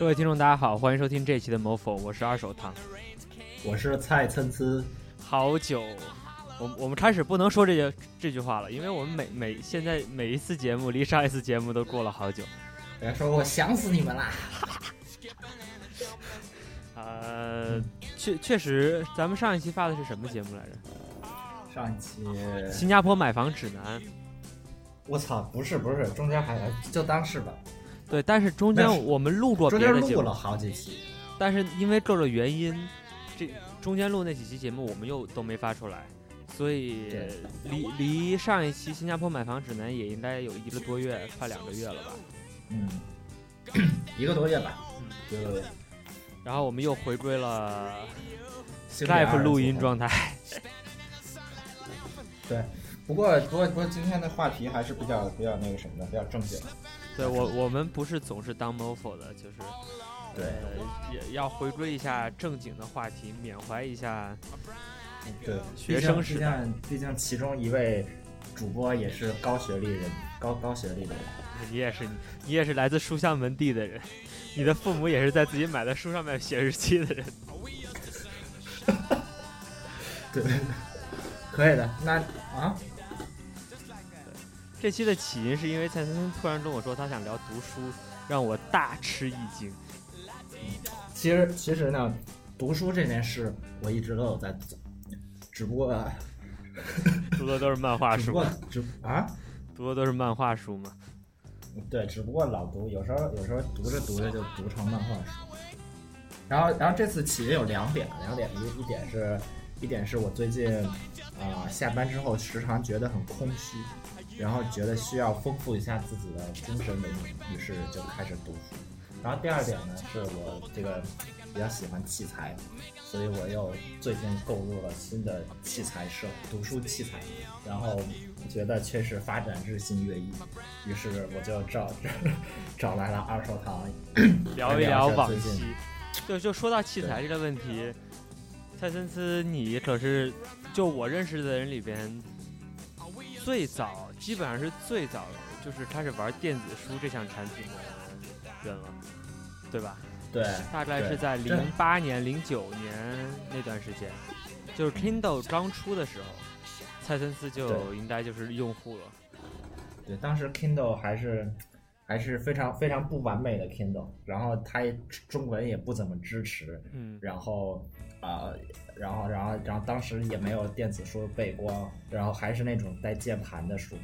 各位听众，大家好，欢迎收听这一期的某否，我是二手汤。我是蔡参差，好久，我我们开始不能说这些这句话了，因为我们每每现在每一次节目离上一次节目都过了好久。别说我想死你们啦！呃，确确实，咱们上一期发的是什么节目来着？上一期新加坡买房指南。我操，不是不是，中间还就当是吧。对，但是中间我们录过别的节目，录了好几期，但是因为各种原因，这中间录那几期节目我们又都没发出来，所以离离上一期新加坡买房指南也应该有一个多月，快两个月了吧？嗯，一个多月吧。嗯，对对对。然后我们又回归了 Skype 录音状态。对，不过不过不过今天的话题还是比较比较那个什么的，比较正经。对我，我们不是总是当 mofo 的，就是，对，也要回归一下正经的话题，缅怀一下，对，学生时代。毕竟其中一位主播也是高学历人，高高学历的人。你也是，你也是来自书香门第的人，你的父母也是在自己买的书上面写日期的人。对，可以的。那啊。这期的起因是因为蔡森森突然跟我说他想聊读书，让我大吃一惊。其实其实呢，读书这件事我一直都有在做，只不过读的都是漫画书。只啊，读的都是漫画书嘛？对，只不过老读，有时候有时候读着读着就读成漫画书。然后然后这次起因有两点，两点一一点是，一点是我最近啊下班之后时常觉得很空虚。然后觉得需要丰富一下自己的精神文明，于是就开始读书。然后第二点呢，是我这个比较喜欢器材，所以我又最近购入了新的器材设读书器材。然后觉得确实发展日新月异，于是我就找 找来了二手堂聊一聊往期。就就说到器材这个问题，蔡森斯，你可是就我认识的人里边最早。基本上是最早就是开始玩电子书这项产品的人了，对吧？对，大概是在零八年、零九年那段时间，就是 Kindle 刚出的时候，蔡森斯就应该就是用户了。对，当时 Kindle 还是还是非常非常不完美的 Kindle，然后它中文也不怎么支持，嗯，然后。啊，然后，然后，然后当时也没有电子书背光，然后还是那种带键盘的书，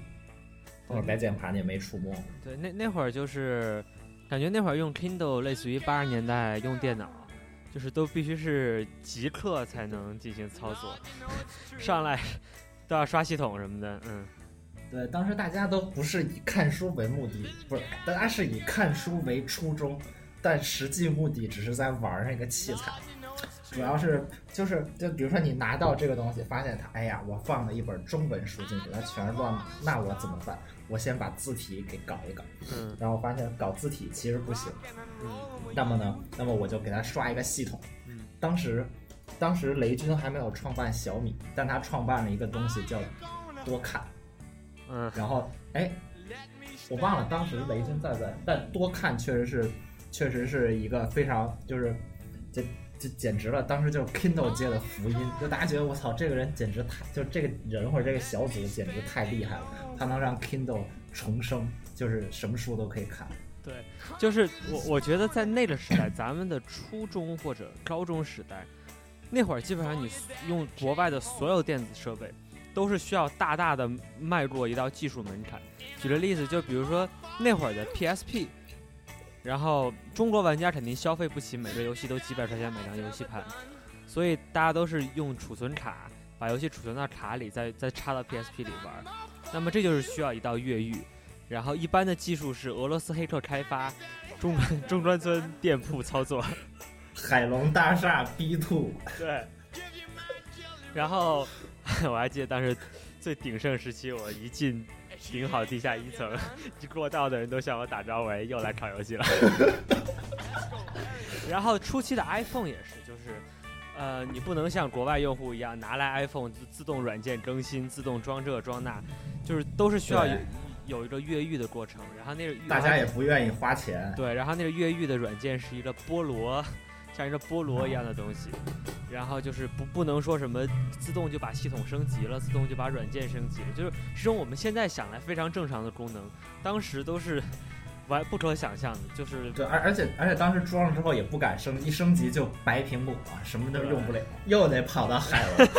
或者带键盘的也没触摸。对，那那会儿就是感觉那会儿用 Kindle 类似于八十年代用电脑，就是都必须是即刻才能进行操作，上来都要刷系统什么的。嗯，对，当时大家都不是以看书为目的，不是，大家是以看书为初衷，但实际目的只是在玩那个器材。主要是就是就比如说你拿到这个东西，发现它，哎呀，我放了一本中文书进去，它全是乱，那我怎么办？我先把字体给搞一搞，嗯，然后发现搞字体其实不行，嗯，那么呢，那么我就给他刷一个系统，嗯，当时，当时雷军还没有创办小米，但他创办了一个东西叫多看，嗯，然后哎，我忘了当时雷军在不在，但多看确实是，确实是一个非常就是这。就简直了，当时就是 Kindle 界的福音，就大家觉得我操，这个人简直太，就这个人或者这个小组简直太厉害了，他能让 Kindle 重生，就是什么书都可以看。对，就是我我觉得在那个时代，咱们的初中或者高中时代，那会儿基本上你用国外的所有电子设备，都是需要大大的迈过一道技术门槛。举个例子，就比如说那会儿的 PSP。然后中国玩家肯定消费不起每个游戏都几百块钱买张游戏盘，所以大家都是用储存卡把游戏储存到卡里，再再插到 PSP 里玩。那么这就是需要一道越狱。然后一般的技术是俄罗斯黑客开发，中中关村店铺操作，海龙大厦 B two。对。然后 我还记得当时最鼎盛时期，我一进。顶好地下一层，过道的人都向我打招呼，又来炒游戏了。然后初期的 iPhone 也是，就是，呃，你不能像国外用户一样拿来 iPhone 自自动软件更新、自动装这装那，就是都是需要有有一个越狱的过程，然后那个大家也不愿意花钱。对，然后那个越狱的软件是一个菠萝，像一个菠萝一样的东西，然后就是不不能说什么自动就把系统升级了，自动就把软件升级了，就是这种我们现在想来非常正常的功能，当时都是 完不可想象的，就是对，而而且而且当时装了之后也不敢升，一升级就白苹果，什么都用不了，又得跑到海外。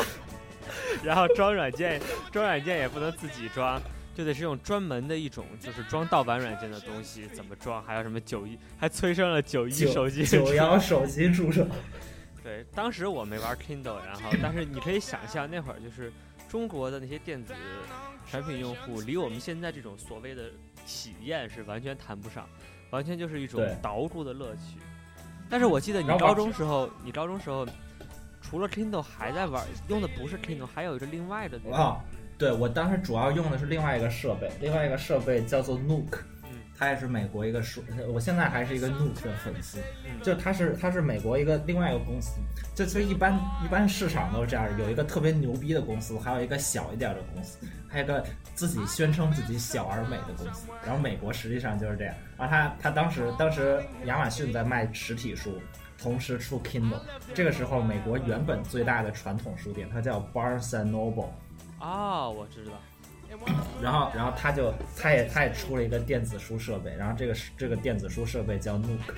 然后装软件，装软件也不能自己装，就得是用专门的一种，就是装盗版软件的东西。怎么装？还有什么九一，还催生了九一手机，九幺手机助手。对，当时我没玩 Kindle，然后但是你可以想象那会儿就是中国的那些电子产品用户，离我们现在这种所谓的体验是完全谈不上，完全就是一种捣鼓的乐趣。但是我记得你高中时候，你高中时候。除了 Kindle 还在玩，用的不是 Kindle，还有一个另外的。啊，对我当时主要用的是另外一个设备，另外一个设备叫做 Nook，它也是美国一个书，我现在还是一个 Nook 的粉丝，就它是它是美国一个另外一个公司，就就一般一般市场都是这样，有一个特别牛逼的公司，还有一个小一点的公司，还有一个自己宣称自己小而美的公司，然后美国实际上就是这样，然后他他当时当时亚马逊在卖实体书。同时出 Kindle，这个时候美国原本最大的传统书店，它叫 Barnes and Noble。啊，我知道。然后，然后他就，他也，他也出了一个电子书设备，然后这个这个电子书设备叫 Nook。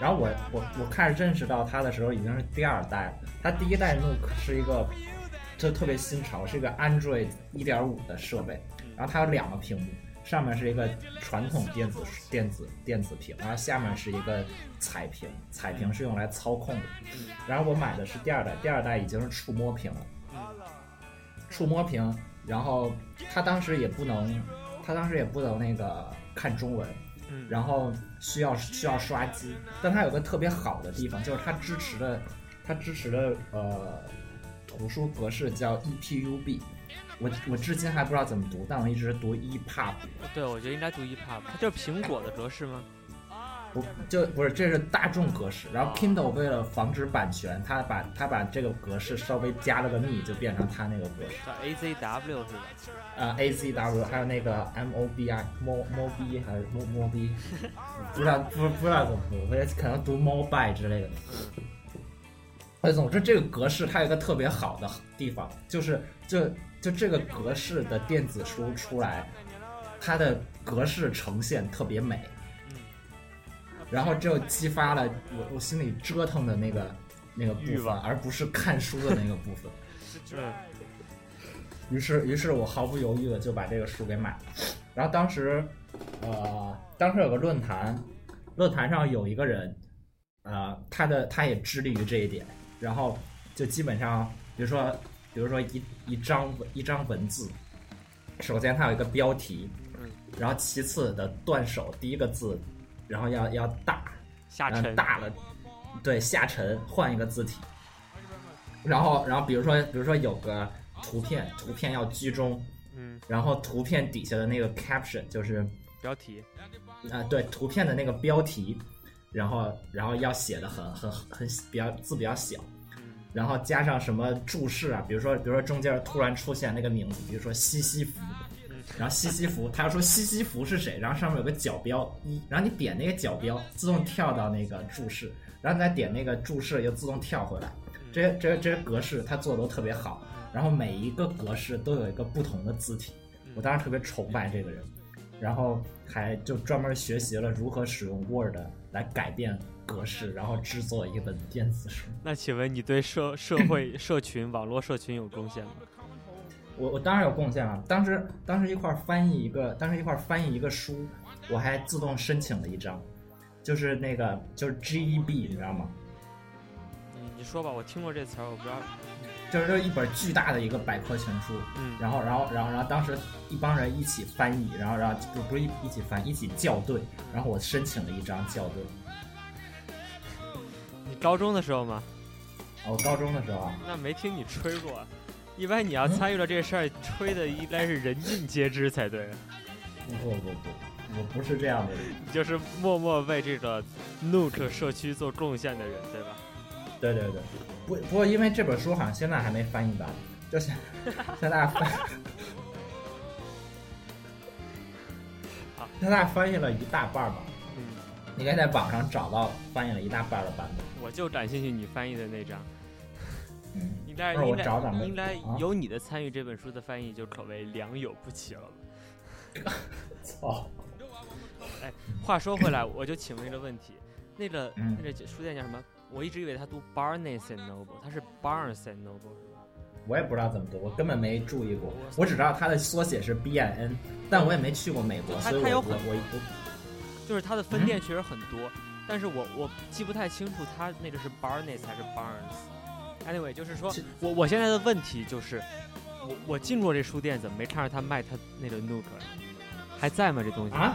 然后我我我开始认识到它的时候已经是第二代了。它第一代 Nook 是一个，就特别新潮，是一个 Android 1.5的设备，然后它有两个屏幕。上面是一个传统电子电子电子屏，然后下面是一个彩屏，彩屏是用来操控的。然后我买的是第二代，第二代已经是触摸屏了。触摸屏，然后他当时也不能，他当时也不能那个看中文，然后需要需要刷机。但它有个特别好的地方，就是它支持的，它支持的呃图书格式叫 EPUB。我我至今还不知道怎么读，但我一直读 EPUB。对，我觉得应该读 EPUB，它就是苹果的格式吗？不，就不是，这是大众格式。然后 Kindle 为了防止版权，它把它把这个格式稍微加了个密，就变成它那个格式。叫 AZW 是吧？啊，AZW，还有那个 MOBI，Mo MOB 还是 Mo MOB，不知道不不知道怎么读，我也可能读 MOBI 之类的。哎，总之这个格式它有一个特别好的地方，就是就。就这个格式的电子书出来，它的格式呈现特别美，然后就激发了我我心里折腾的那个那个部分，而不是看书的那个部分。于是，于是我毫不犹豫的就把这个书给买了。然后当时，呃，当时有个论坛，论坛上有一个人，呃，他的他也致力于这一点，然后就基本上，比如说。比如说一一张一张文字，首先它有一个标题，嗯，然后其次的断首第一个字，然后要要大，下沉大了，对下沉换一个字体，然后然后比如说比如说有个图片，图片要居中，嗯，然后图片底下的那个 caption 就是标题，啊对，图片的那个标题，然后然后要写的很很很比较字比较小。然后加上什么注释啊？比如说，比如说中间突然出现那个名字，比如说西西弗，然后西西弗，他要说西西弗是谁？然后上面有个角标一，然后你点那个角标，自动跳到那个注释，然后你再点那个注释，又自动跳回来。这些这些这些格式，他做的都特别好。然后每一个格式都有一个不同的字体，我当时特别崇拜这个人，然后还就专门学习了如何使用 Word 来改变。格式，然后制作一本电子书。那请问你对社社会 社群、网络社群有贡献吗？我我当然有贡献了。当时当时一块翻译一个，当时一块翻译一个书，我还自动申请了一张，就是那个就是 GEB，你知道吗？你你说吧，我听过这词儿，我不知道。就是说一本巨大的一个百科全书，嗯，然后然后然后然后当时一帮人一起翻译，然后然后不不是一一起翻，一起校对，然后我申请了一张校对。你高中的时候吗？我，高中的时候啊。那没听你吹过，一般你要参与了这事儿，吹的应该是人尽皆知才对。不不不，我不是这样的人。你就是默默为这个 Nook 社区做贡献的人，对吧？对对对。不不过，因为这本书好像现在还没翻译完，就现 现在翻。他大概翻译了一大半吧。嗯，应该在网上找到翻译了一大半的版本。我就感兴趣你翻译的那张，嗯，应该应该应该啊有你的参与，这本书的翻译就可谓良莠不齐了吧。操，话说回来，我就请问一个问题，那个、嗯那个书店叫什么？我一直以为它读 Barnes and Noble，它是 Barnes and Noble。我也不知道怎么读，我根本没注意过我，只知道它的缩写是 B I N，但我也没去过美国，它所以我我它有很我我就是它的分店确实很多，但是我我记不太清楚它那个是 Barnes 还是 Barnes。Anyway，就是说我我现在的问题就是，我我进过这书店，怎么没看着他卖他那个 Nook？还在吗？这东西？啊，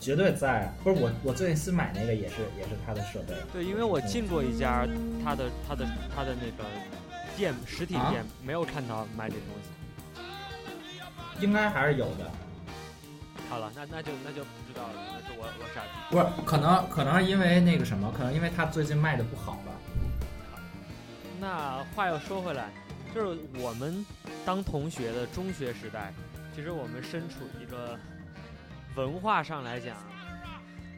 绝对在，不是我我最近新买那个也是也是他的设备，对，因为我进过一家他的他的他的那个店实体啊店，没有看到卖这东西。应该还是有的，好了，那那就那就不知道了，那是我我傻逼。不是可能可能是因为那个什么，可能因为他最近卖的不好吧，那话又说回来，就是我们当同学的中学时代，其实我们身处一个文化上来讲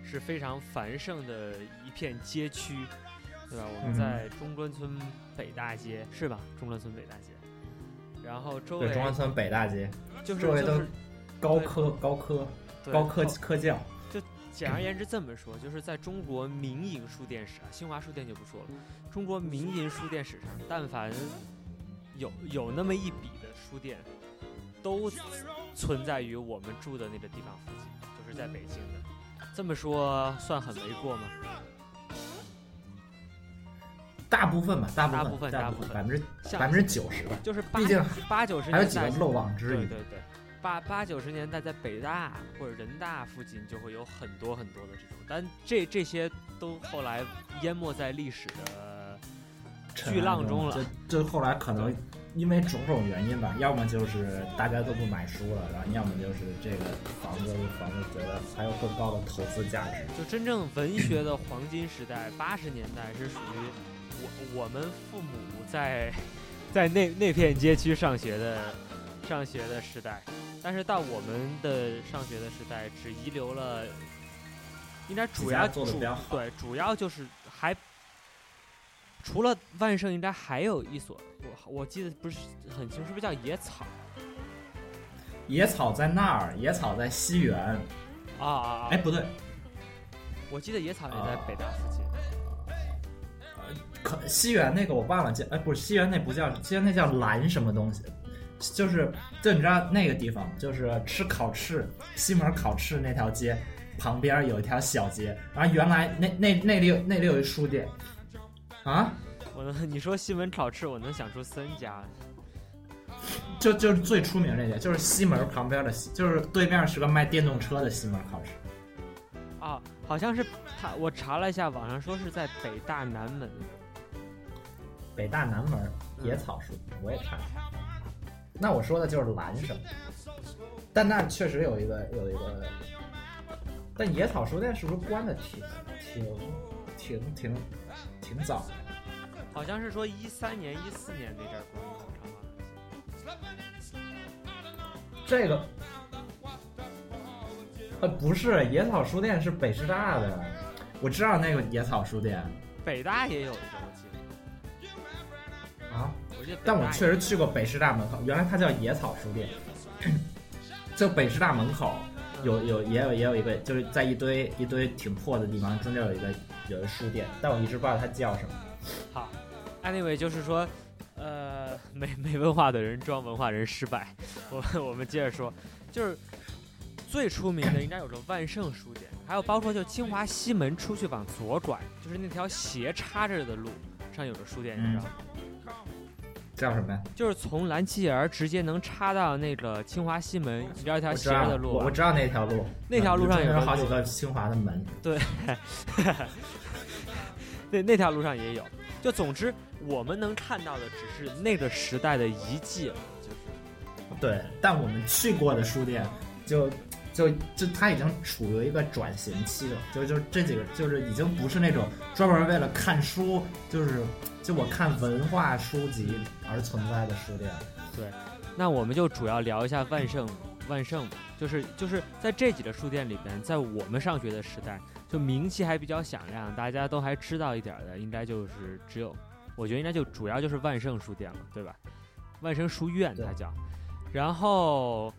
是非常繁盛的一片街区，对吧？我们嗯在中关村北大街是吧？中关村北大街，然后周对，围中关村北大街就是周围都就是高科高科对高科技科教，简而言之这么说，就是在中国民营书店史啊，新华书店就不说了，中国民营书店史上，但凡有有那么一笔的书店，都存在于我们住的那个地方附近，就是在北京的。这么说算很为过吗？大部分吧，大部大部分大大部分百分之像百分之九十吧，就是八毕竟八九十还有几个漏网之鱼。对对对，八八九十年代在北大或者人大附近就会有很多很多的这种，但这这些都后来淹没在历史的巨浪中了。这这后来可能因为种种原因吧，要么就是大家都不买书了，然后要么就是这个房子房子觉得还有更高的投资价值。就真正文学的黄金时代，八十年代是属于我我们父母在在那那片街区上学的上学的时代，但是到我们的上学的时代，只遗留了，应该主要对，主要就是还除了万盛，应该还有一所，我我记得不是很清楚，是不是叫野草野草在那儿，野草在西园。啊啊啊！哎，不对，我记得野草也在啊北大附近。可西园那个我忘了叫，哎，不是西园那不叫西园那叫蓝什么东西，就是就你知道那个地方，就是吃烤翅，西门烤翅那条街旁边有一条小街，然后原来那那那里有那里有一书店，啊，我能你说西门烤翅，我能想出三家。就就是最出名那家，就是西门旁边的，就是对面是个卖电动车的西门烤翅，啊，好像是他，我查了一下，网上说是在北大南门。北大南门野草书，我也查了，那我说的就是蓝什么，但那确实有一个有一个，但野草书店是不是关的挺挺挺挺挺早的？好像是说一三年、一四年那阵儿关的这个，呃，不是野草书店是北师大的，我知道那个野草书店。北大也有一个，我记得，啊，但我确实去过北师大门口，原来它叫野草书店，就北师大门口有有也有也有一个，就是在一堆一堆挺破的地方，中间有一个有一个书店，但我一直不知道它叫什么。好，anyway 就是说，呃，没没文化的人装文化人失败。我我们接着说，就是最出名的应该有个万盛书店，还有包括就清华西门出去往左转，就是那条斜插着的路上有个书店，你知道吗？叫什么呀？就是从蓝旗园直接能插到那个清华西门一条一条斜着的，路我我知道那条路，那条路上有有好几个清华的门。对 那那条路上也有。就总之，我们能看到的只是那个时代的遗迹了，就是对，但我们去过的书店就。就就它已经处于一个转型期了，就就这几个就是已经不是那种专门为了看书，就是就我看文化书籍而存在的书店。对那我们就主要聊一下万盛万盛嘛，就是就是在这几个书店里边，在我们上学的时代，就名气还比较响亮，大家都还知道一点的，应该就是只有，我觉得应该就主要就是万盛书店了，对吧？万盛书院它叫。然后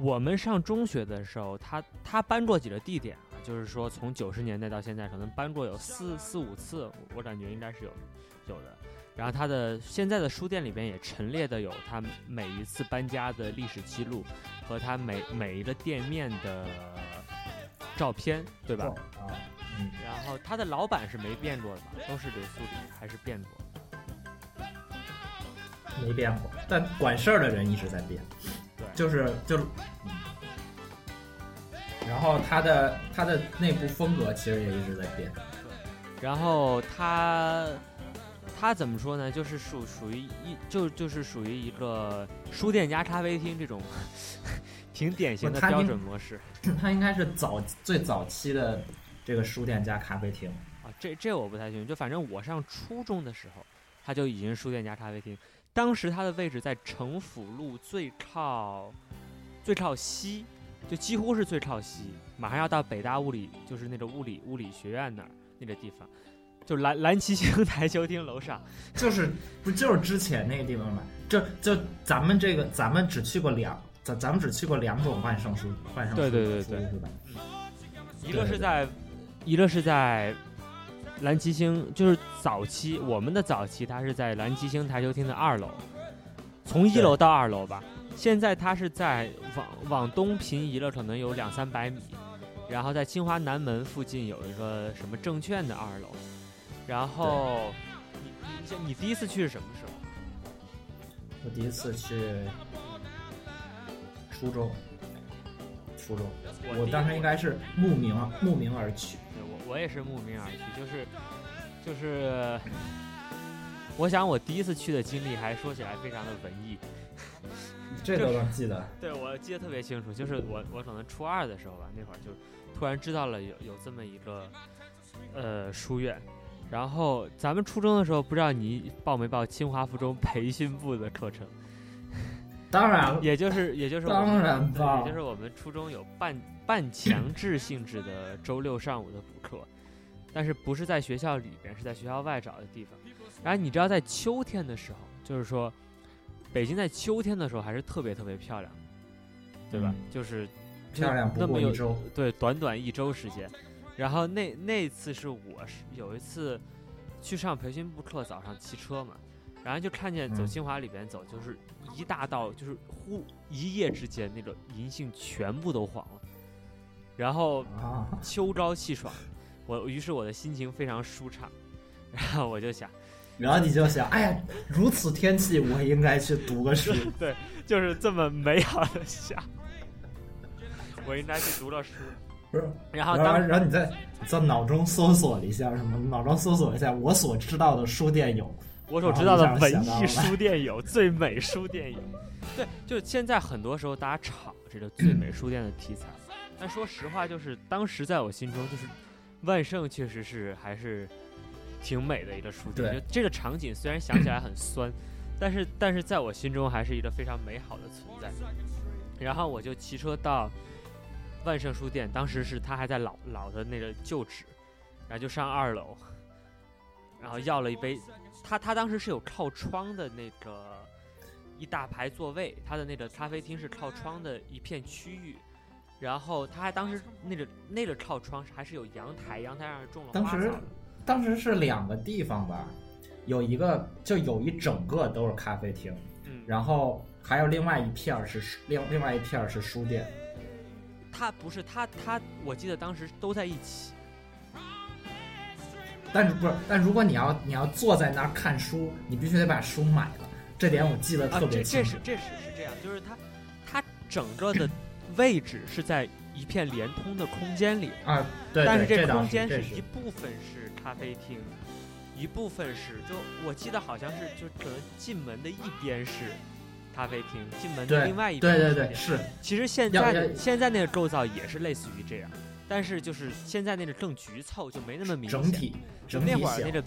我们上中学的时候，他他搬过几个地点啊，就是说从九十年代到现在，可能搬过有四四五次，我感觉应该是有有的。然后他的现在的书店里边也陈列的有他每一次搬家的历史记录和他每每一个店面的照片，对吧？啊，嗯，然后他的老板是没变过的吧？都是刘苏里还是变过？没变过，但管事儿的人一直在变，对，就是就是，嗯然后他的他的内部风格其实也一直在变，然后他他怎么说呢？就是属属于一就就是属于一个书店加咖啡厅这种 挺典型的标准模式 它应该是早最早期的这个书店加咖啡厅，啊。这这我不太清楚，就反正我上初中的时候，它就已经是书店加咖啡厅。当时它的位置在城府路最靠最靠西，就几乎是最靠西，马上要到北大物理，就是那个物理物理学院那儿那个地方，就蓝蓝旗星台球厅楼上。就是不就是之前那个地方吗？就就咱们这个咱们只去过两，咱咱们只去过两种万圣书万圣书对对对对书是吧？一个是在，一个是在蓝旗星，就是早期我们的早期，它是在蓝旗星台球厅的二楼，从一楼到二楼吧。现在它是在往往东平移了，可能有两三百米，然后在清华南门附近有一个什么证券的二楼，然后你你你第一次去是什么时候？我第一次去初中，初中，我当时应该是慕名慕名而去。对我我也是慕名而去，就是就是，我想我第一次去的经历还说起来非常的文艺，这都能记得。对我记得特别清楚，就是我我可能初二的时候吧，那会儿就突然知道了有有这么一个呃书院，然后咱们初中的时候不知道你报没报清华附中培训部的课程，当然，也就是也就是当然对报也就是我们初中有半半强制性质的周六上午的补课，但是不是在学校里边，是在学校外找的地方。然后你知道，在秋天的时候，就是说，北京在秋天的时候还是特别特别漂亮，对吧？嗯就是漂亮不那么一周。对，短短一周时间。然后那那次是我是有一次去上培训部课，早上骑车嘛，然后就看见走嗯清华里边走，就是一大道，就是忽一夜之间那个银杏全部都黄了。然后啊，秋高气爽，我于是我的心情非常舒畅，然后我就想，然后你就想，哎呀，如此天气，我应该去读个书。对，就是这么美好的夏，我应该去读了书。不是，然后然后当然后你在在脑中搜索了一下什么？脑中搜索一下我所知道的书店有。我所知道的文艺书店有，最美书店有。对，就现在很多时候大家炒这个最美书店的题材，但说实话，就是当时在我心中，就是万盛确实是还是挺美的一个书店。就这个场景虽然想起来很酸，但是但是在我心中还是一个非常美好的存在。然后我就骑车到万盛书店，当时是他还在老老的那个旧址，然后就上二楼，然后要了一杯。他他当时是有靠窗的那个一大排座位，他的那个咖啡厅是靠窗的一片区域，然后他还当时那个那个靠窗还是有阳台，阳台上种了当时花草的。当时是两个地方吧，有一个就有一整个都是咖啡厅，嗯，然后还有另外一片儿是另另外一片儿是书店。他不是他他，我记得当时都在一起。但是不是？但如果你要你要坐在那儿看书，你必须得把书买了，这点我记得啊特，别这清楚。这是这是是这样，就是它它整个的位置是在一片连通的空间里，啊，对，但是这倒空间是一部分是咖啡厅，一部分是就我记得好像是就可能进门的一边是咖啡厅，进门的另外一对对对边是其实现在的现在那个构造也是类似于这样，但是就是现在那个更局凑，就没那么明显。整体整体那会儿那。个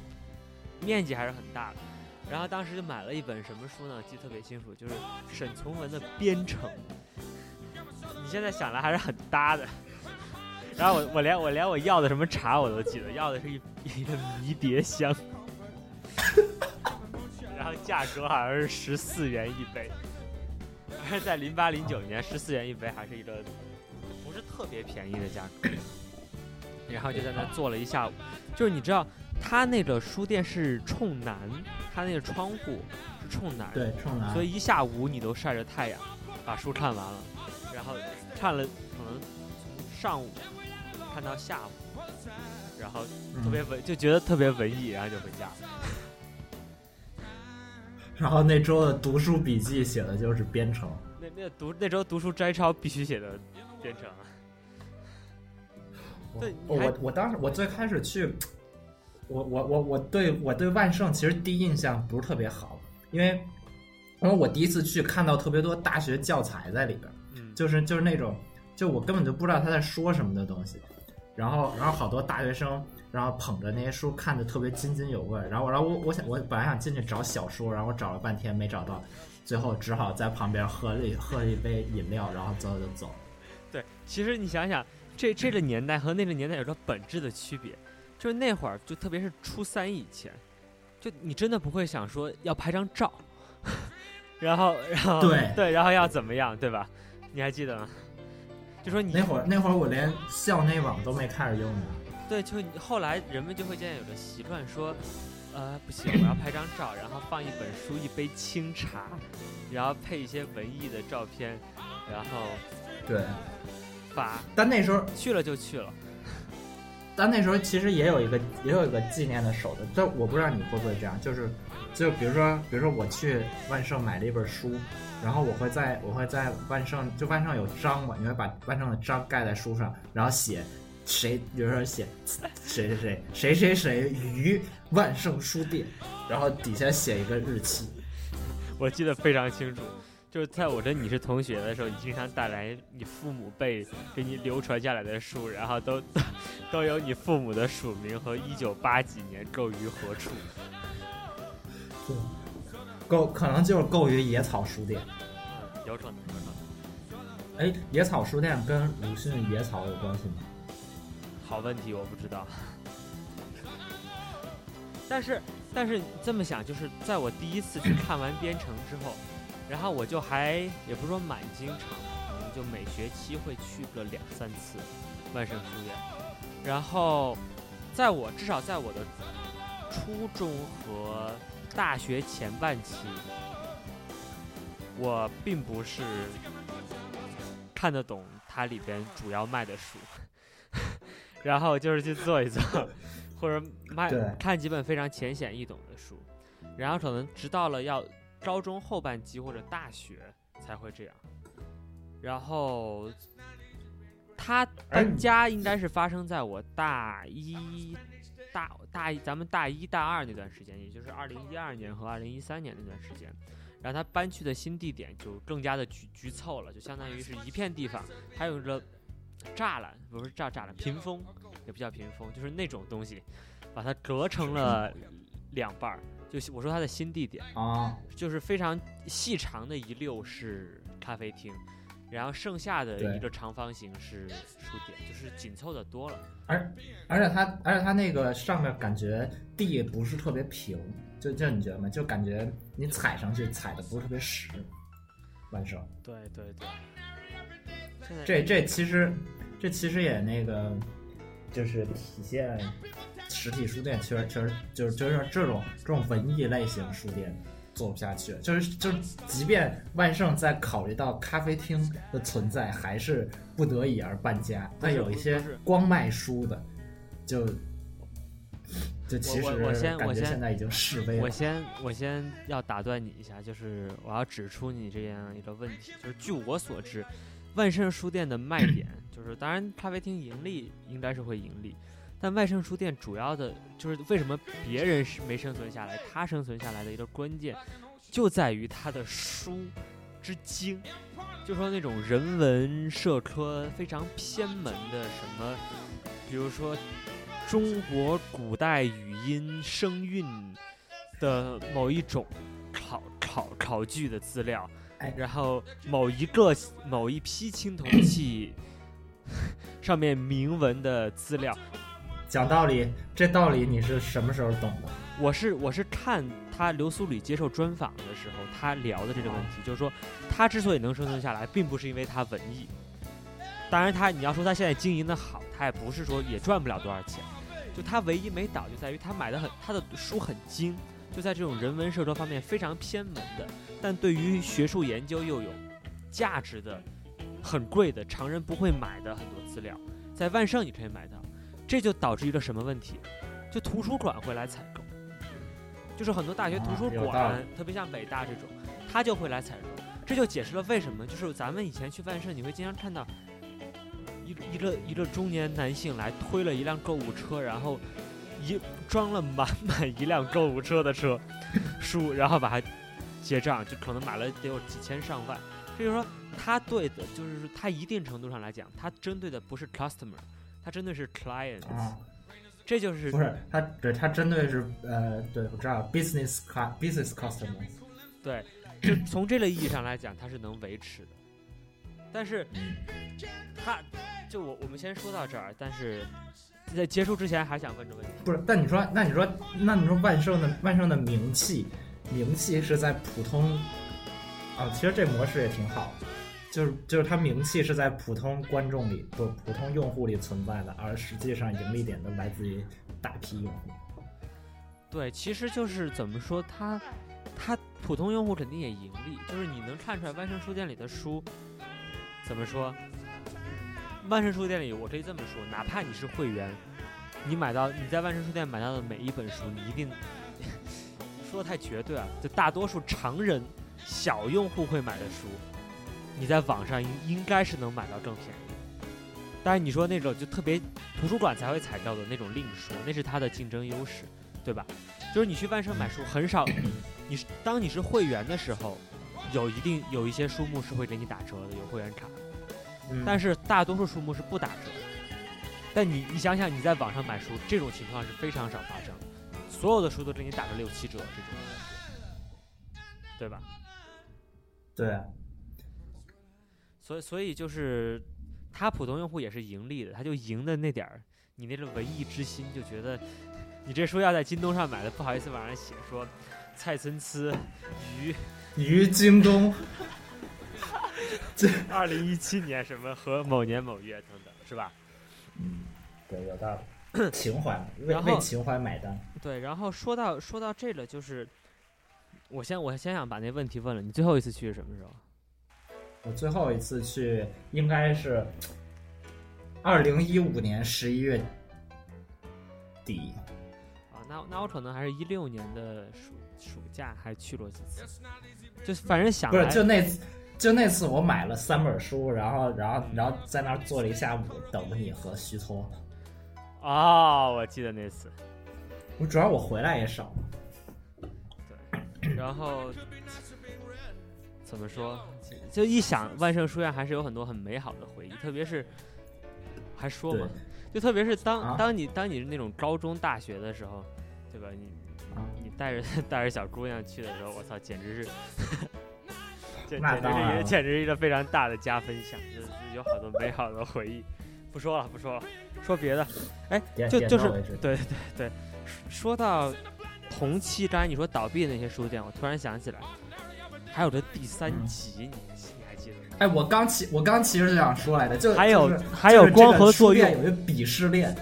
面积还是很大的。然后当时就买了一本什么书呢？记得特别清楚，就是沈从文的《编程》。你现在想来还是很搭的。然后我我连我连我要的什么茶我都记得，要的是一 一个迷迭香，价格好像是十四元一杯，而 在零八零九年十四元一杯还是一个不是特别便宜的价格。然后就在那坐了一下午，就是你知道他那个书店是冲南，他那个窗户是冲南，对，冲南，所以一下午你都晒着太阳，把书看完了，然后看了可能从上午看到下午，然后特别文，就觉得特别文艺，然后就回家。了。然后那周的读书笔记写的就是编程，那那读那周读书摘抄必须写的编程。对，我我我当时我最开始去，我我我我对我对万圣其实第一印象不是特别好，因为因为我第一次去看到特别多大学教材在里边，嗯，就是就是那种就我根本就不知道他在说什么的东西，然后然后好多大学生然后捧着那些书看的特别津津有味，然后然后我我想我本来想进去找小说，然后我找了半天没找到，最后只好在旁边喝了喝了一杯饮料，然后走就走。对，其实你想想。这这个年代和那个年代有着本质的区别，就是那会儿，就特别是初三以前，就你真的不会想说要拍张照，然后然后对对，然后要怎么样，对吧？你还记得吗？就说你那会儿那会儿我连校内网都没开始用呢。对，就后来人们就会渐渐有个习惯，说，呃，不行，我要拍张照，然后放一本书，一杯清茶，然后配一些文艺的照片，然后对。但那时候去了就去了，但那时候其实也有一个也有一个纪念的手段，但我不知道你会不会这样，就是就比如说比如说我去万盛买了一本书，然后我会在我会在万盛就万盛有章嘛，你会把万盛的章盖在书上，然后写谁，比如说写谁谁谁谁谁谁于万圣书店，然后底下写一个日期，我记得非常清楚。就是在我跟你是同学的时候，你经常带来你父母辈给你流传下来的书，然后都 都有你父母的署名和一九八几年购于何处。对，购可能就是购于野草书店。有可能，有可能。哎，野草书店跟鲁迅野草有关系吗？好问题，我不知道。但是，但是你这么想，就是在我第一次去看完《编程》之后。然后我就还也不是说蛮经常，可能就每学期会去个两三次万圣书院。然后，在我至少在我的初中和大学前半期，我并不是看得懂它里边主要卖的书，然后就是去做一做，或者卖看几本非常浅显易懂的书，然后可能直到了要。高中后半期或者大学才会这样，然后他搬家应该是发生在我大一、大大一，咱们大一大二那段时间，也就是二零一二年和二零一三年那段时间。然后他搬去的新地点就更加的局局凑了，就相当于是一片地方，还有个栅栏，不是栅栅栏，屏风也不叫屏风，就是那种东西，把它隔成了两半儿。就我说它的新地点啊，就是非常细长的一溜是咖啡厅，然后剩下的一个长方形是书店，就是紧凑的多了。而而且它而且它那个上面感觉地不是特别平，就就你觉得吗？就感觉你踩上去踩的不是特别实。万圣。对对对。这这其实这其实也那个就是体现。实体书店确实确实就是就是这种这种文艺类型书店做不下去，就是就即便万圣在考虑到咖啡厅的存在，还是不得已而搬家。但有一些光卖书的，就就其实我感觉现在已经示威了。我先我先要打断你一下，就是我要指出你这样一个问题，就是据我所知，万圣书店的卖点就是当然咖啡厅盈利应该是会盈利。但万圣书店主要的就是为什么别人是没生存下来，他生存下来的一个关键，就在于他的书之精。就说那种人文社科非常偏门的什么，比如说中国古代语音声韵的某一种考考考据的资料，哎然后某一个某一批青铜器上面铭文的资料，讲道理，这道理你是什么时候懂的？我是我是看他刘苏里接受专访的时候，他聊的这个问题，就是说他之所以能生存下来，并不是因为他文艺。当然他，你要说他现在经营的好，他也不是说也赚不了多少钱。就他唯一没倒，就在于他买的很，他的书很精，就在这种人文社科方面非常偏门的，但对于学术研究又有价值的、很贵的、常人不会买的很多资料，在万盛你可以买到。这就导致一个什么问题？就图书馆会来采购，就是很多大学图书馆，理特别像北大这种，他就会来采购。这就解释了为什么，就是咱们以前去万盛，你会经常看到一一个一个中年男性来推了一辆购物车，然后一装了满满一辆购物车的车 书，然后把它结账，就可能买了得有几千上万。这就是说，他对的，就是说他一定程度上来讲，他针对的不是 customer，他针对是 client，、啊，这就是不是他，对他针对是呃，对我知道 business business customers，对，就从这类意义上来讲，他是能维持的。但是，他就我我们先说到这儿，但是在结束之前还想问这个问题，不是？但你说，那你说，那你说万盛的万盛的名气，名气是在普通啊，其实这模式也挺好，就是就是它名气是在普通观众里不普通用户里存在的，而实际上盈利点都来自于大批用户。对，其实就是怎么说，它它普通用户肯定也盈利，就是你能看出来万盛书店里的书，怎么说？万盛书店里，我可以这么说，哪怕你是会员，你买到你在万盛书店买到的每一本书，你一定说的太绝对啊，就大多数常人小用户会买的书，你在网上应应该是能买到更便宜。但是，你说那种就特别图书馆才会采购的那种另说，那是它的竞争优势，对吧？就是你去万盛买书，很少，你当你是会员的时候，有一定有一些书目是会给你打折的，有会员卡。嗯但是大多数书目是不打折的。但你你想想，你在网上买书，这种情况是非常少发生的，所有的书都给你打个六七折，这种，对吧？对啊，所以所以就是，他普通用户也是盈利的，他就赢的那点儿，你那种文艺之心就觉得，你这书要在京东上买的，不好意思往上写说，蔡参差于于京东，这 二零一七年什么和某年某月等等，是吧？嗯对，有道理，情怀，为然为情怀买单。对，然后说到说到这个，就是我先我先想把那问题问了，你最后一次去是什么时候？我最后一次去应该是二零一五年十一月底，啊，那那我可能还是一六年的暑暑假还去过几次，就是反正想不是就那次，就那次我买了三本书，然后然后然后在那儿坐了一下午，等着你和徐托。哦，我记得那次，我主要我回来也少，对，然后怎么说？就一想万圣书院还是有很多很美好的回忆，特别是还说嘛，就特别是当、啊当你当你是那种高中大学的时候，对吧？你啊你带着 带着小姑娘去的时候，我操，简直是，简简直是一个简直是一个非常大的加分项，就是有好多美好的回忆。不说了，不说了，说别的。哎，就就是对对对，说到同期，刚才你说倒闭的那些书店，我突然想起来，还有这第三嗯集，你你还记得吗？哎，我刚其我刚其实就想说来的，就还有就是还有光合作用，书店有一个鄙视链，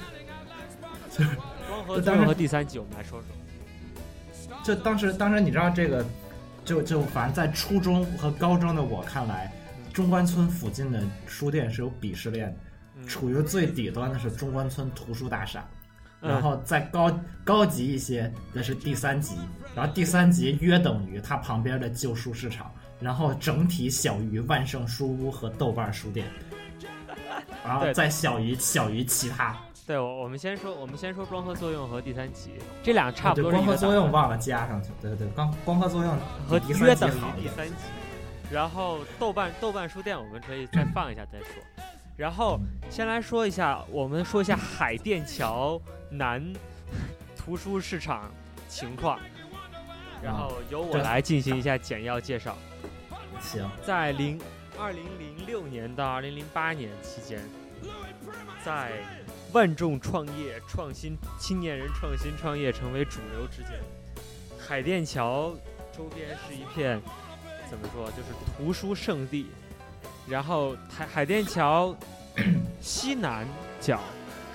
光合就当时作用和第三集，我们来说说。就当时当时你知道这个，就就反正在初中和高中的我看来，中关村附近的书店是有鄙视链的。嗯处于最底端的是中关村图书大厦，嗯然后再高高级一些的是第三级，然后第三级约等于它旁边的旧书市场，然后整体小于万盛书屋和豆瓣书店，然后 再小于小于其他。对，我我们先说，我们先说光合作用和第三级，这俩差不多光合作用忘了加上去，对对对，光光合作用和第三级约等。于第三级。然后豆瓣豆瓣书店我们可以再放一下再说。然后先来说一下，我们说一下海淀桥南图书市场情况，然后由我来进行一下简要介绍。行，在零二零零六年到二零零八年期间，在万众创业、创新青年人创新创业成为主流之间，海淀桥周边是一片怎么说，就是图书圣地。然后海海淀桥 西南角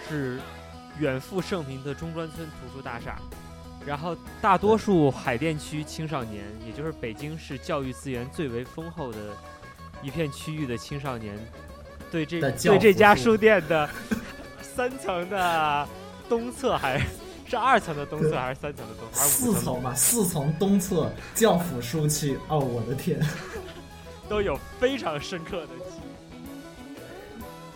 是远赴盛名的中关村图书大厦。然后，大多数海淀区青少年，也就是北京市教育资源最为丰厚的一片区域的青少年，对这对这家书店的 三层的东侧还是是二层的东侧还是三层的东？还是四层吧？四层东侧教辅书区。哦，我的天，都有非常深刻的记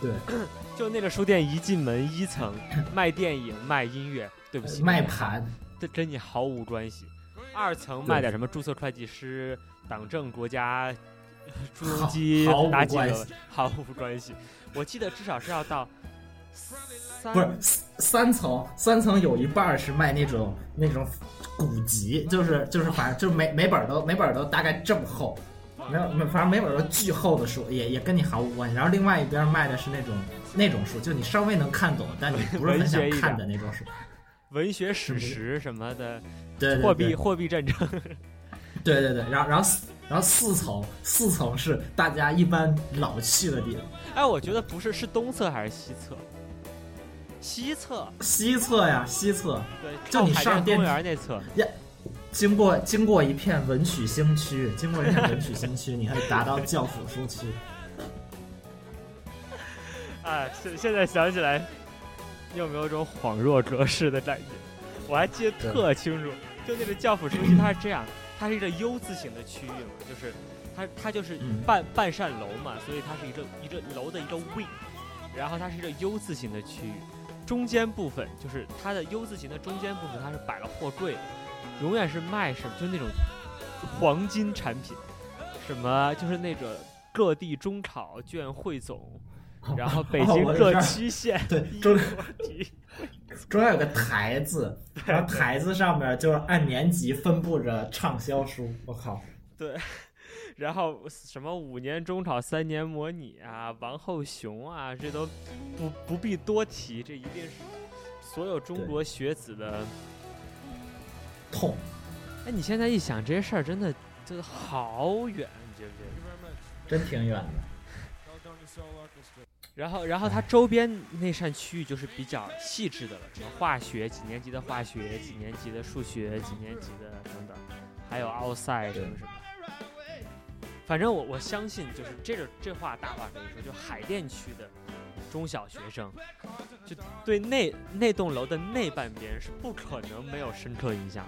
忆。对，就那个书店一进门，一层卖电影、卖音乐，对不起，卖盘。这跟你毫无关系。二层卖点什么注册会计师、党政国家、朱镕基打几个，毫无关系。我记得至少是要到三，不是三层，三层有一半是卖那种那种古籍，就是就是反正就是每每本都每本都大概这么厚，没有没反正每本都巨厚的书，也也跟你毫无关系。然后另外一边卖的是那种那种书，就你稍微能看懂，但你不是很想看的那种书。文学史实什么的，对货币货币战争，对对对，然后然后然后四层四层是大家一般老去的地方。哎，我觉得不是，是东侧还是西侧？西侧，西侧呀，西侧。对，就你上公园那侧呀，经过经过一片文曲星区，经过一片文曲星区，你可以达到教辅书区。哎，现现在想起来。你有没有一种恍若隔世的感觉？我还记得特清楚，就那个教辅书区，它是这样，它是一个 U 字形的区域嘛，就是它它就是半半扇楼嘛，所以它是一个一个楼的一个 wing，然后它是一个 U 字形的区域，中间部分就是它的 U 字形的中间部分，它是摆了货柜，永远是卖什么，就那种黄金产品，什么就是那种各地中考卷汇总。然后北京各区县对中 中间有个台子，然后台子上面就是按年级分布着畅销书。我靠！对，然后什么五年中考、三年模拟啊、王后雄啊，这都不不必多提，这一定是所有中国学子的痛。哎，你现在一想这些事儿，真的真的好远，你觉不觉得？真挺远的。然后，然后它周边那扇区域就是比较细致的了，什么化学几年级的化学，几年级的数学，几年级的等等，还有奥赛什么什么。反正我我相信，就是这个这话大话可以说，就海淀区的中小学生，就对那那栋楼的那半边是不可能没有深刻印象。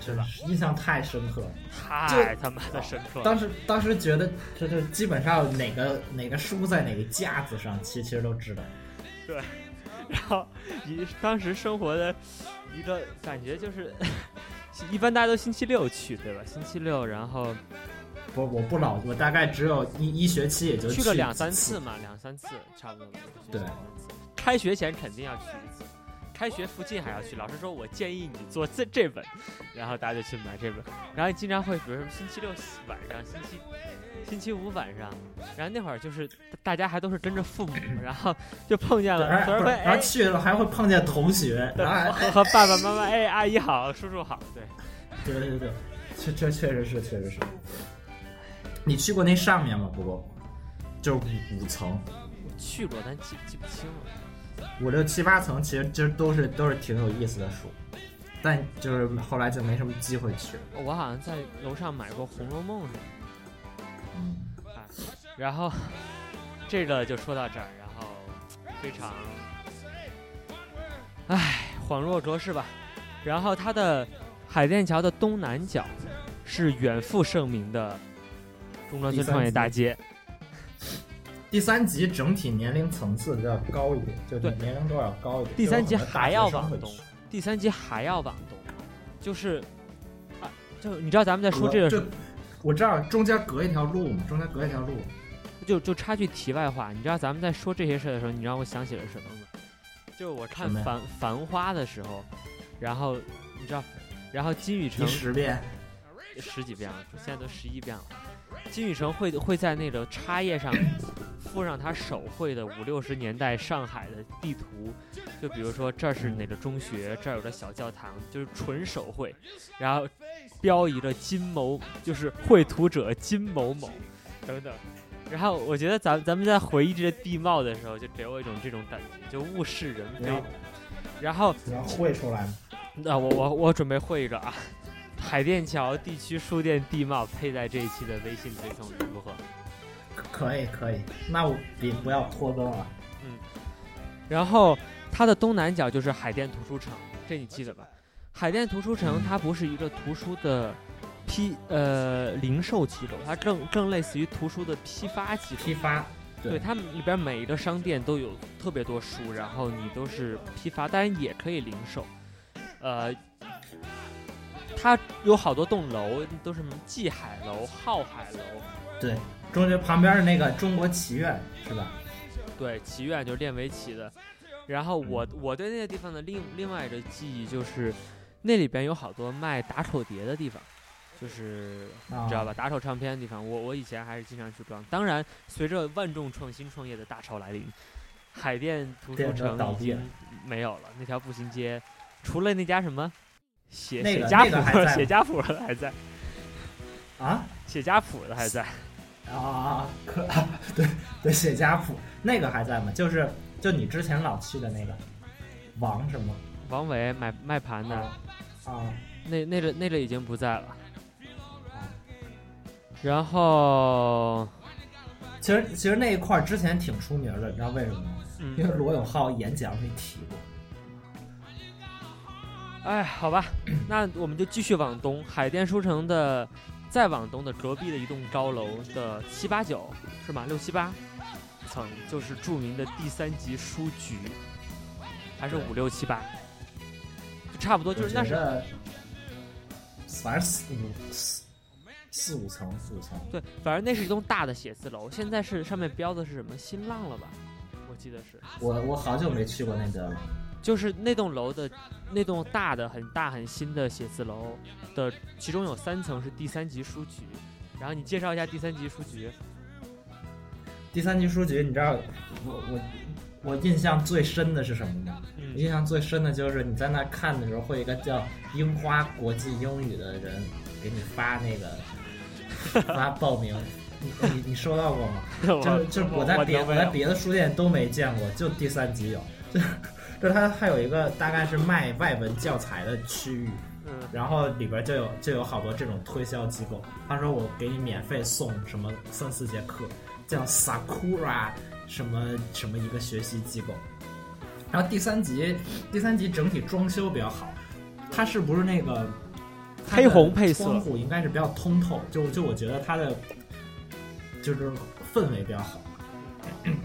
是吧？印象太深刻，太他妈的深刻。当时当时觉得，这就基本上哪个哪个书在哪个架子上，其其实都知道。对，然后一当时生活的一个感觉就是，一般大家都星期六去，对吧？星期六，然后不，我不老，我大概只有一一学期也就去了两三次嘛，两三次差不多。对，开学前肯定要去一次。开学附近还要去，老师说我建议你做这这本，然后大家就去买这本，然后经常会，比如说星期六晚上，星期星期五晚上，然后那会儿就是大家还都是跟着父母，然后就碰见了，然后去了还会碰见同学，然 后和爸爸妈妈，哎，阿姨好，叔叔好，对，对对对，确确确实是，确实是。你去过那上面吗？不过？就是五五层，我去过，但记记不清了。五六七八层其实其实都是都是挺有意思的书，但就是后来就没什么机会去。我好像在楼上买过《红楼梦》的，嗯，啊，然后这个就说到这儿，然后非常，唉，恍若隔世吧。然后它的海淀桥的东南角是远赴盛名的中关村创业大街。第三集整体年龄层次比较高一点，就对年龄都要高一点。第三集还要往东，第三集还要往东，就是啊，就你知道咱们在说这个，我知道中间隔一条路嘛，中间隔一条路。就就插句题外话，你知道咱们在说这些事的时候，你让我想起了什么吗？就是我看《繁繁花》的时候，然后你知道，然后金宇澄十遍，十几遍了，现在都十一遍了。金宇成会会在那个插页上附上他手绘的五六十年代上海的地图，就比如说这儿是哪个中学，这儿有个小教堂，就是纯手绘，然后标一个金某，就是绘图者金某某等等。然后我觉得咱咱们在回忆这些地貌的时候，就给我一种这种感觉，就物是人非。然后你要绘出来吗？那、我我我准备绘一个啊，海淀桥地区书店地貌配在这一期的微信推送里，如何？可以可以，那我也不要拖更了。嗯然后它的东南角就是海淀图书城，这你记得吧？海淀图书城它不是一个图书的批呃零售机构，它更更类似于图书的批发机构。批发，对，他们里边每一个商店都有特别多书，然后你都是批发，当然也可以零售。呃，它有好多栋楼，都是什么济海楼、浩海楼，对，中间旁边的那个中国棋院是吧？对，棋院就是练围棋的。然后我我对那个地方的另另外一个记忆就是，那里边有好多卖打手碟的地方，就是你知道吧？打手唱片的地方，我我以前还是经常去逛。当然，随着万众创新创业的大潮来临，海淀图书城已经没有了，那条步行街除了那家什么写写家谱写家谱的还在，啊写家谱的还在。啊，可对对，写家谱那个还在吗？就是就你之前老去的那个王什么王伟买卖盘的，啊啊那那个那个已经不在了。啊！然后，其实其实那一块儿之前挺出名的，你知道为什么吗？因嗯，为罗永浩演讲里提过。哎，好吧，那我们就继续往东，海淀书城的再往东的隔壁的一栋高楼的七八九是吗？六七八层就是著名的第三级书局，还是五六七八？就差不多，就是那是我觉得反正四五四四五层四五层，对，反正那是一栋大的写字楼，现在是上面标的是什么新浪了吧？我记得是。我我好久没去过那个了。就是那栋楼的那栋大的很大很新的写字楼的，其中有三层是第三级书局。然后你介绍一下第三级书局。第三级书局，你知道我我我印象最深的是什么吗？嗯印象最深的就是你在那看的时候，会有一个叫樱花国际英语的人给你发那个 发报名，你你你收到过吗？就就我在别我在别的书店都没见过，就第三级有。就 就它还有一个大概是卖外文教材的区域，嗯然后里边就有就有好多这种推销机构，他说我给你免费送什么三四节课，叫 Sakura 什么什么一个学习机构。然后第三集第三集整体装修比较好，它是不是那个黑红配色窗户应该是比较通透，就就我觉得它的就是氛围比较好，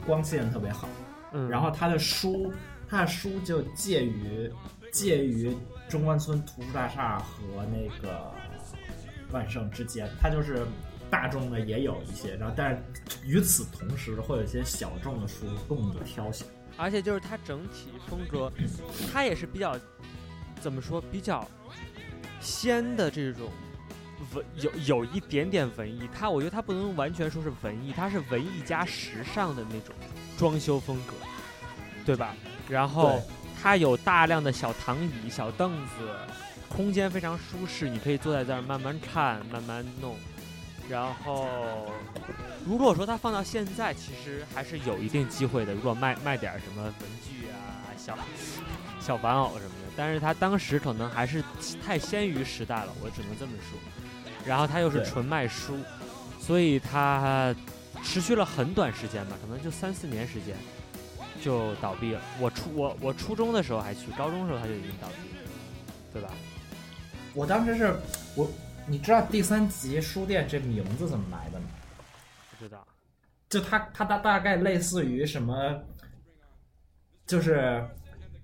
光线特别好。嗯，然后他的书，他的书就介于介于中关村图书大厦和那个万盛之间，它就是大众的也有一些，然后但是与此同时会有一些小众的书供你挑选。而且就是它整体风格，它也是比较怎么说比较仙的这种文，有有一点点文艺。它我觉得它不能完全说是文艺，它是文艺加时尚的那种装修风格，对吧？然后它有大量的小躺椅、小凳子，空间非常舒适，你可以坐在这儿慢慢看、慢慢弄。然后，如果说它放到现在，其实还是有一定机会的。如果卖卖点什么文具啊、小小玩偶什么的，但是它当时可能还是太先于时代了，我只能这么说。然后它又是纯卖书，所以它持续了很短时间吧，可能就三四年时间就倒闭了。我初我我初中的时候还去，高中的时候它就已经倒闭了，对吧？我当时是我，你知道第三集书店这名字怎么来的吗？不知道。就它它大大概类似于什么，就是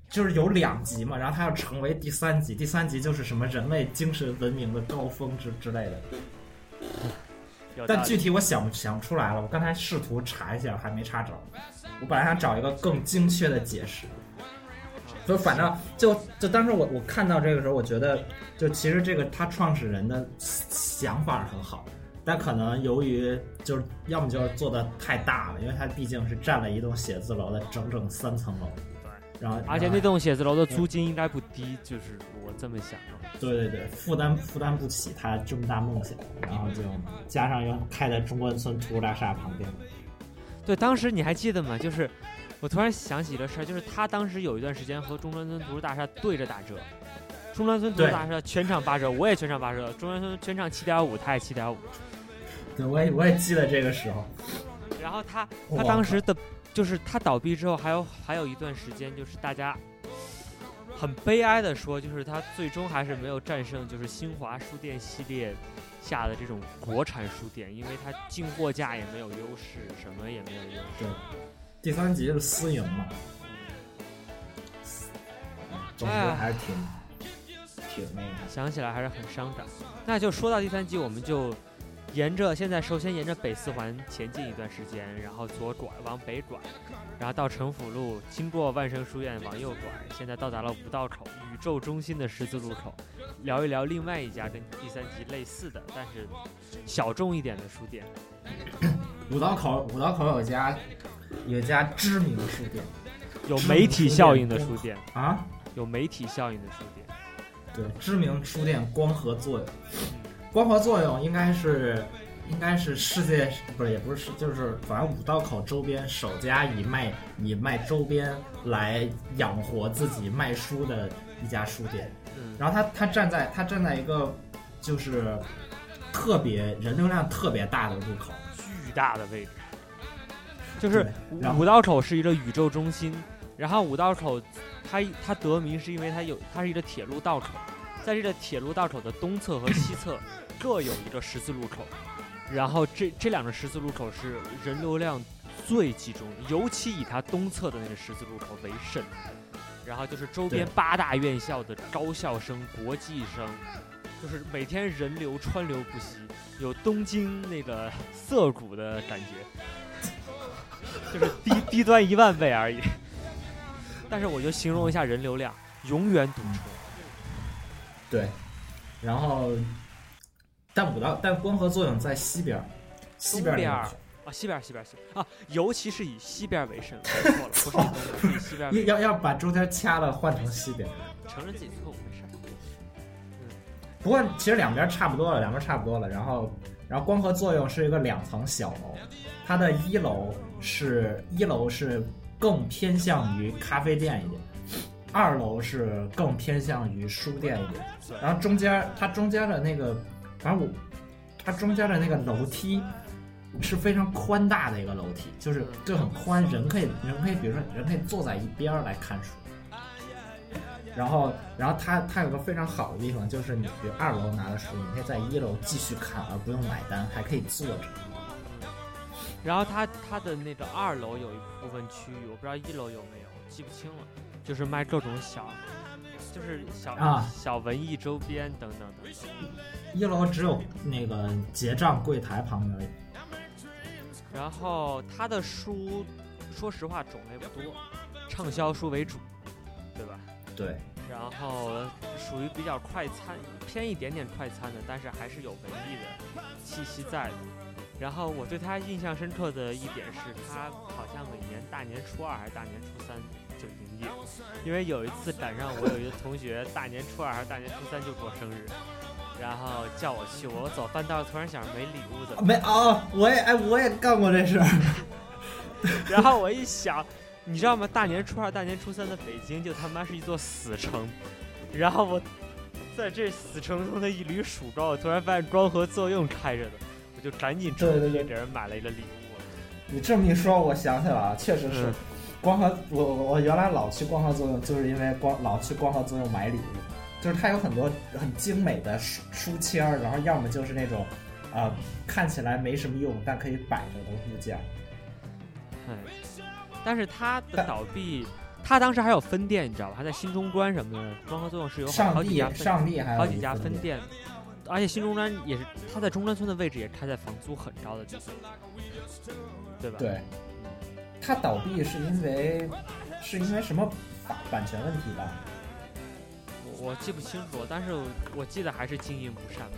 就是有两集嘛，然后它要成为第三集，第三集就是什么人类精神文明的高峰之之类的，但具体我想想不出来了。我刚才试图查一下，还没查着。我本来想找一个更精确的解释，就反正就就当时我我看到这个时候，我觉得就其实这个他创始人的想法很好，但可能由于就是要么就是做的太大了，因为他毕竟是占了一栋写字楼的整整三层楼。对，然后而且那栋写字楼的租金应该不低，就是我这么想的。对对对，负担负担不起他这么大梦想，然后就加上又开在中关村图书大厦旁边。对，当时你还记得吗？就是我突然想起一个事儿，就是他当时有一段时间和中关村图书大厦对着打折，中关村图书大厦全场八折，我也全场八折，中关村全场七点五，他也七点五。对，我也我也记得这个时候。然后他他当时的，就是他倒闭之后，还有还有一段时间，就是大家很悲哀的说，就是他最终还是没有战胜，就是新华书店系列下的这种国产书店，因为它进货价也没有优势，什么也没有优势。对，第三集是私营嘛，总之哎呀还是挺挺那个。想起来还是很伤感。那就说到第三集，我们就沿着现在首先沿着北四环前进一段时间，然后左拐往北转，然后到城府路，经过万盛书院往右转，现在到达了五道口宇宙中心的十字路口，聊一聊另外一家跟第三集类似的，但是小众一点的书店。五道口五道口有家有家知名书店有媒体效应的书店，啊，有媒体效应的书店。对，知名书店光合作用。光合作用应该是应该是世界不是也不是世就是反正五道口周边首家以卖以卖周边来养活自己卖书的一家书店。嗯，然后他他站在他站在一个就是特别人流量特别大的路口，巨大的位置，就是然后五道口是一个宇宙中心，然后五道口它它得名是因为它有它是一个铁路道口，在这个铁路道口的东侧和西侧各有一个十字路口，然后这这两个十字路口是人流量最集中，尤其以它东侧的那个十字路口为甚。然后就是周边八大院校的高校生、国际生，就是每天人流川流不息，有东京那个涩谷的感觉，就是低低端一万倍而已。但是我就形容一下人流量，永远堵车。对，然后但五道但光合作用在西边儿，西边儿啊，西边儿西边儿西边儿啊，尤其是以西边儿为甚，说错了，不是以东边儿，是以西边 要要把中间掐了换成西边儿。承认自己错误没事儿。不过其实两边差不多了，两边差不多了。然后，然后光合作用是一个两层小楼，它的一楼是一楼是更偏向于咖啡店一点，二楼是更偏向于书店一点。然后中间它中间的那个，反正我它中间的那个楼梯是非常宽大的一个楼梯，就是就很宽，人可以人可以，比如说人可以坐在一边儿来看书。然后，然后它它有个非常好的地方，就是你比如二楼拿的书，你可以在一楼继续看，而不用买单，还可以坐着。然后它它的那个二楼有一部分区域，我不知道一楼有没有，记不清了，就是卖各种小，就是小、啊小文艺周边等等等等。一楼只有那个结账柜台旁边。然后他的书，说实话种类不多，畅销书为主，对吧？对，然后属于比较快餐，偏一点点快餐的，但是还是有文艺的气息在的。然后我对他印象深刻的一点是，他好像每年大年初二还是大年初三就营业，因为有一次赶上我有一个同学大年初二还是大年初三就过生日，然后叫我去，我走半道突然想着没礼物怎么？没哦，我也哎，我也干过这事儿。然后我一想，你知道吗？大年初二、大年初三的北京就他妈是一座死城。然后我在这死城中的一缕曙光，我突然发现光合作用开着的，我就赶紧冲进去给人买了一个礼物。你这么一说，我想起来了，确实是嗯光合。我我我原来老去光合作用，就是因为光老去光合作用买礼物，就是它有很多很精美的书书签儿，然后要么就是那种，呃，看起来没什么用但可以摆着的物件儿。哎，但是它的倒闭，它当时还有分店，你知道吧？它在新中关什么的，光合作用是有好几家分上帝还有好几家分店，而且新中关也是它在中关村的位置也开在房租很高的地方，对吧？对，它倒闭是因为是因为什么版版权问题吧？我我记不清楚，但是我记得还是经营不善吧。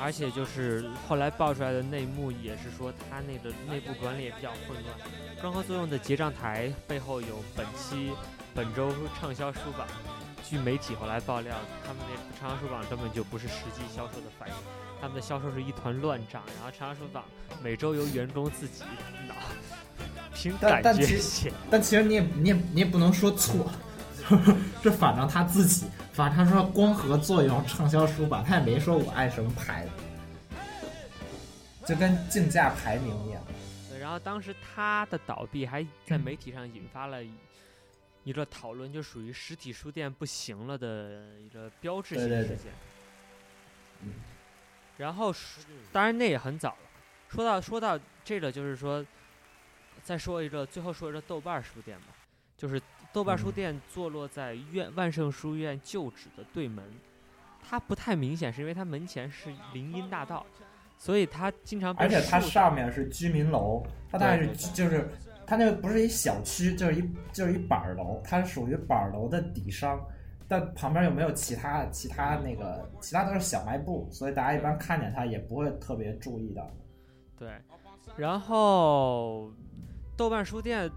而且就是后来爆出来的内幕也是说，他那个内部管理也比较混乱。光合作用的结账台背后有本期本周畅销书榜。据媒体后来爆料，他们那畅销书榜根本就不是实际销售的反应，他们的销售是一团乱账。然后畅销书榜每周由员工自己拿 凭感觉写。但其实你也你也你也不能说错，这反正他自己，反正他说光合作用畅销书吧，他也没说我爱什么牌子，就跟竞价排名一样。对，然后当时他的倒闭还在媒体上引发了。一个讨论就属于实体书店不行了的一个标志性事件。嗯。然后，当然那也很早了。说到说到这个，就是说，再说一个，最后说一个豆瓣书店吧。就是豆瓣书店坐落在院万盛书院旧址的对门，它不太明显，是因为它门前是林荫大道，所以它经常。而且它上面是居民楼，它大概是就是。它那个不是一小区，就是一就是一板楼，它是属于板楼的底商，但旁边又没有其他其他那个其他都是小卖部，所以大家一般看见它也不会特别注意的。对，然后豆瓣书店，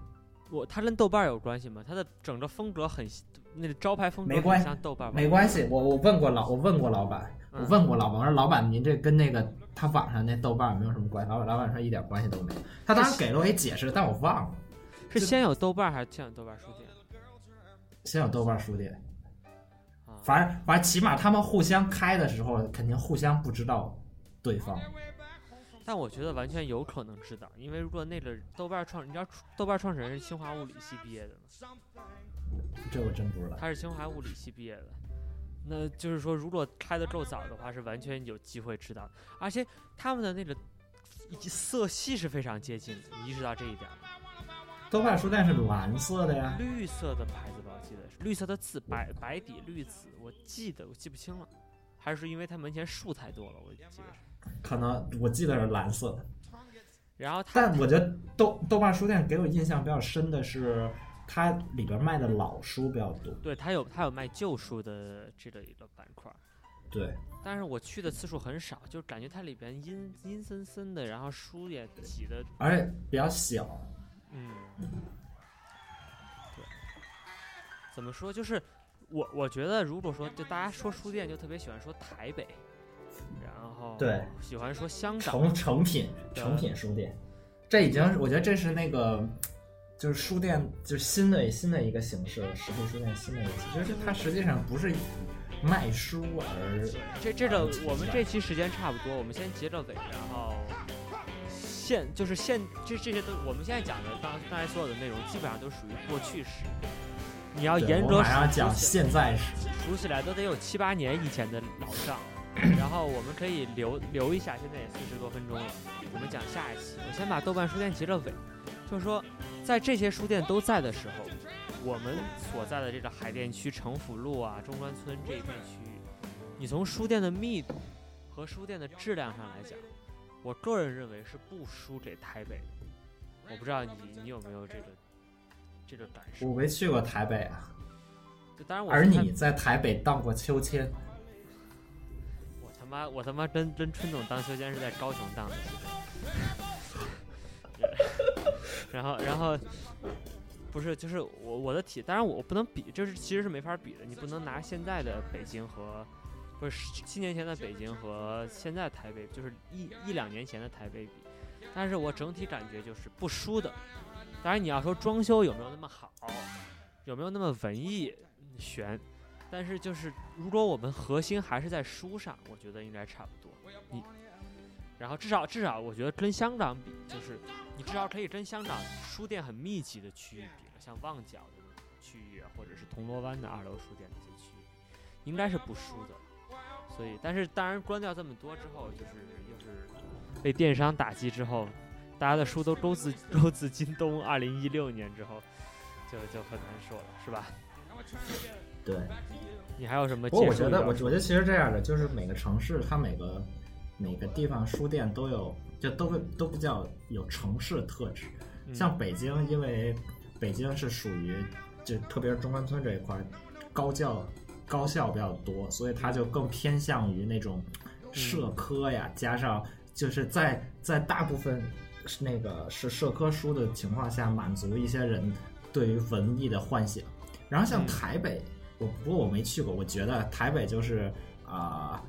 我它跟豆瓣有关系吗？它的整个风格很那个招牌风格没关系，像豆瓣没关系。我我问过老我问过老板，我问过老板，我说老板您这跟那个。他网上那豆瓣没有什么关系，老板老板说一点关系都没有。他当时给了我一解释，但我忘了，是先有豆瓣还是先有豆瓣书店？先有豆瓣书店。反正反正起码他们互相开的时候，肯定互相不知道对方。但我觉得完全有可能知道，因为如果那个豆瓣创，你知道豆瓣创始人是清华物理系毕业的吗？这我真不知道。他是清华物理系毕业的。那就是说，如果开的够早的话，是完全有机会知道。而且他们的那个色系是非常接近的，你意识到这一点吗？豆瓣书店是蓝色的呀，绿色的牌子吧，我记得是绿色的字，白白底绿字，我记得我记不清了，还是因为它门前树太多了，我记得是。可能我记得是蓝色的。然后，但我觉得豆豆瓣书店给我印象比较深的是。它里边卖的老书比较多，对，它有它有卖旧书的这个一个板块，对。但是我去的次数很少，就感觉它里边阴阴森森的，然后书也挤的，而且比较小，嗯，对。怎么说？就是我我觉得，如果说就大家说书店，就特别喜欢说台北，然后对，喜欢说香港。成成品成品书店，这已经我觉得这是那个。就是书店，就是新的新的一个形式，实体书店新的一个形式，就是它实际上不是卖书而这这个我们这期时间差不多，我们先结着尾，然后现就是现这这些都我们现在讲的刚刚才所有的内容基本上都属于过去式，你要严格上讲现在时，数起来都得有七八年以前的老账，然后我们可以留留一下，现在也四十多分钟了，我们讲下一期，我先把豆瓣书店结了尾，就是说。在这些书店都在的时候，我们所在的这个海淀区城府路啊、中关村这一片区域，你从书店的密度和书店的质量上来讲，我个人认为是不输给台北的。我不知道你你有没有这个这个感受？我没去过台北啊。就当然我。而你在台北荡过秋千？妈我他妈跟跟春总荡秋千是在高雄荡的。然后，然后，不是，就是我我的体，当然我不能比，就是其实是没法比的。你不能拿现在的北京和，不是七年前的北京和现在台北，就是一一两年前的台北比。但是我整体感觉就是不输的。当然你要说装修有没有那么好，有没有那么文艺悬，但是就是如果我们核心还是在书上，我觉得应该差不多。你。然后至少至少，我觉得跟香港比，就是你至少可以跟香港书店很密集的区域比了，像旺角的区域，或者是铜锣湾的二楼书店那些区域，应该是不输的。所以，但是当然关掉这么多之后，就是又是被电商打击之后，大家的书都勾自勾自京东。二零一六年之后，就就很难说了，是吧？对。你还有什么？不过我觉得，我我觉得其实这样的，就是每个城市它每个。每个地方书店都有，就都都比较有城市特质。像北京，因为北京是属于就特别是中关村这一块，高教高校比较多，所以它就更偏向于那种社科呀，加上就是在在大部分是那个是社科书的情况下，满足一些人对于文艺的幻想。然后像嗯台北，我不过我没去过，我觉得台北就是啊、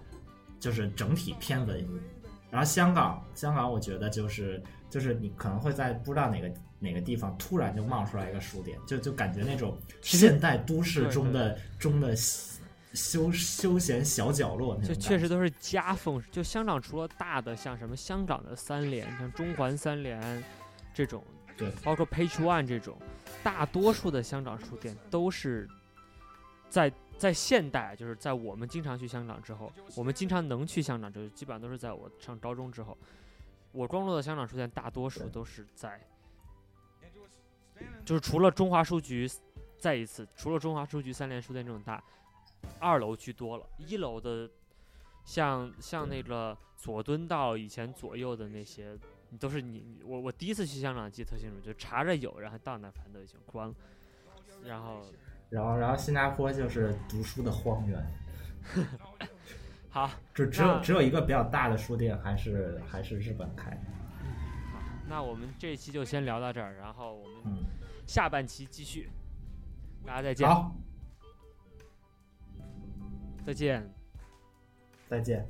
就是整体偏文艺。然后香港，香港我觉得就是就是你可能会在不知道哪个哪个地方突然就冒出来一个书店，就就感觉那种现代都市中的中的休休闲小角落就。确实都是夹缝。就香港除了大的，像什么香港的三联，像中环三联这种，对，包括 Page One 这种，大多数的香港书店都是在在现代，就是在我们经常去香港之后，我们经常能去香港，就是基本上都是在我上高中之后。我光路的香港书店大多数都是在，就是除了中华书局，再一次除了中华书局三联书店这种大，二楼居多了，一楼的像像那个佐敦道以前左右的那些，都是你你我我第一次去香港记得特清楚，就查着有，然后到那反正都已经关了，然后然后然后新加坡就是读书的荒原，好，就只有只有一个比较大的书店还是还是日本开的。好，那我们这一期就先聊到这儿，然后我们嗯，下半期继续，大家再见，好，再见。再见。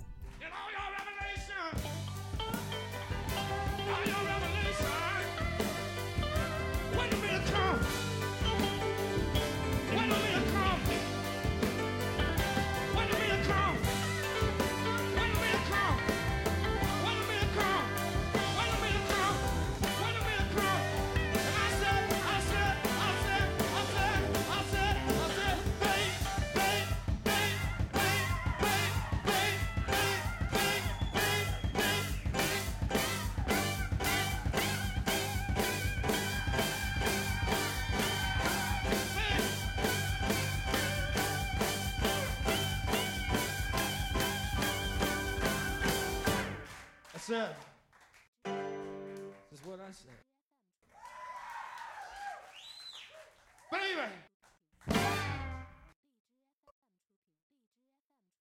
sin.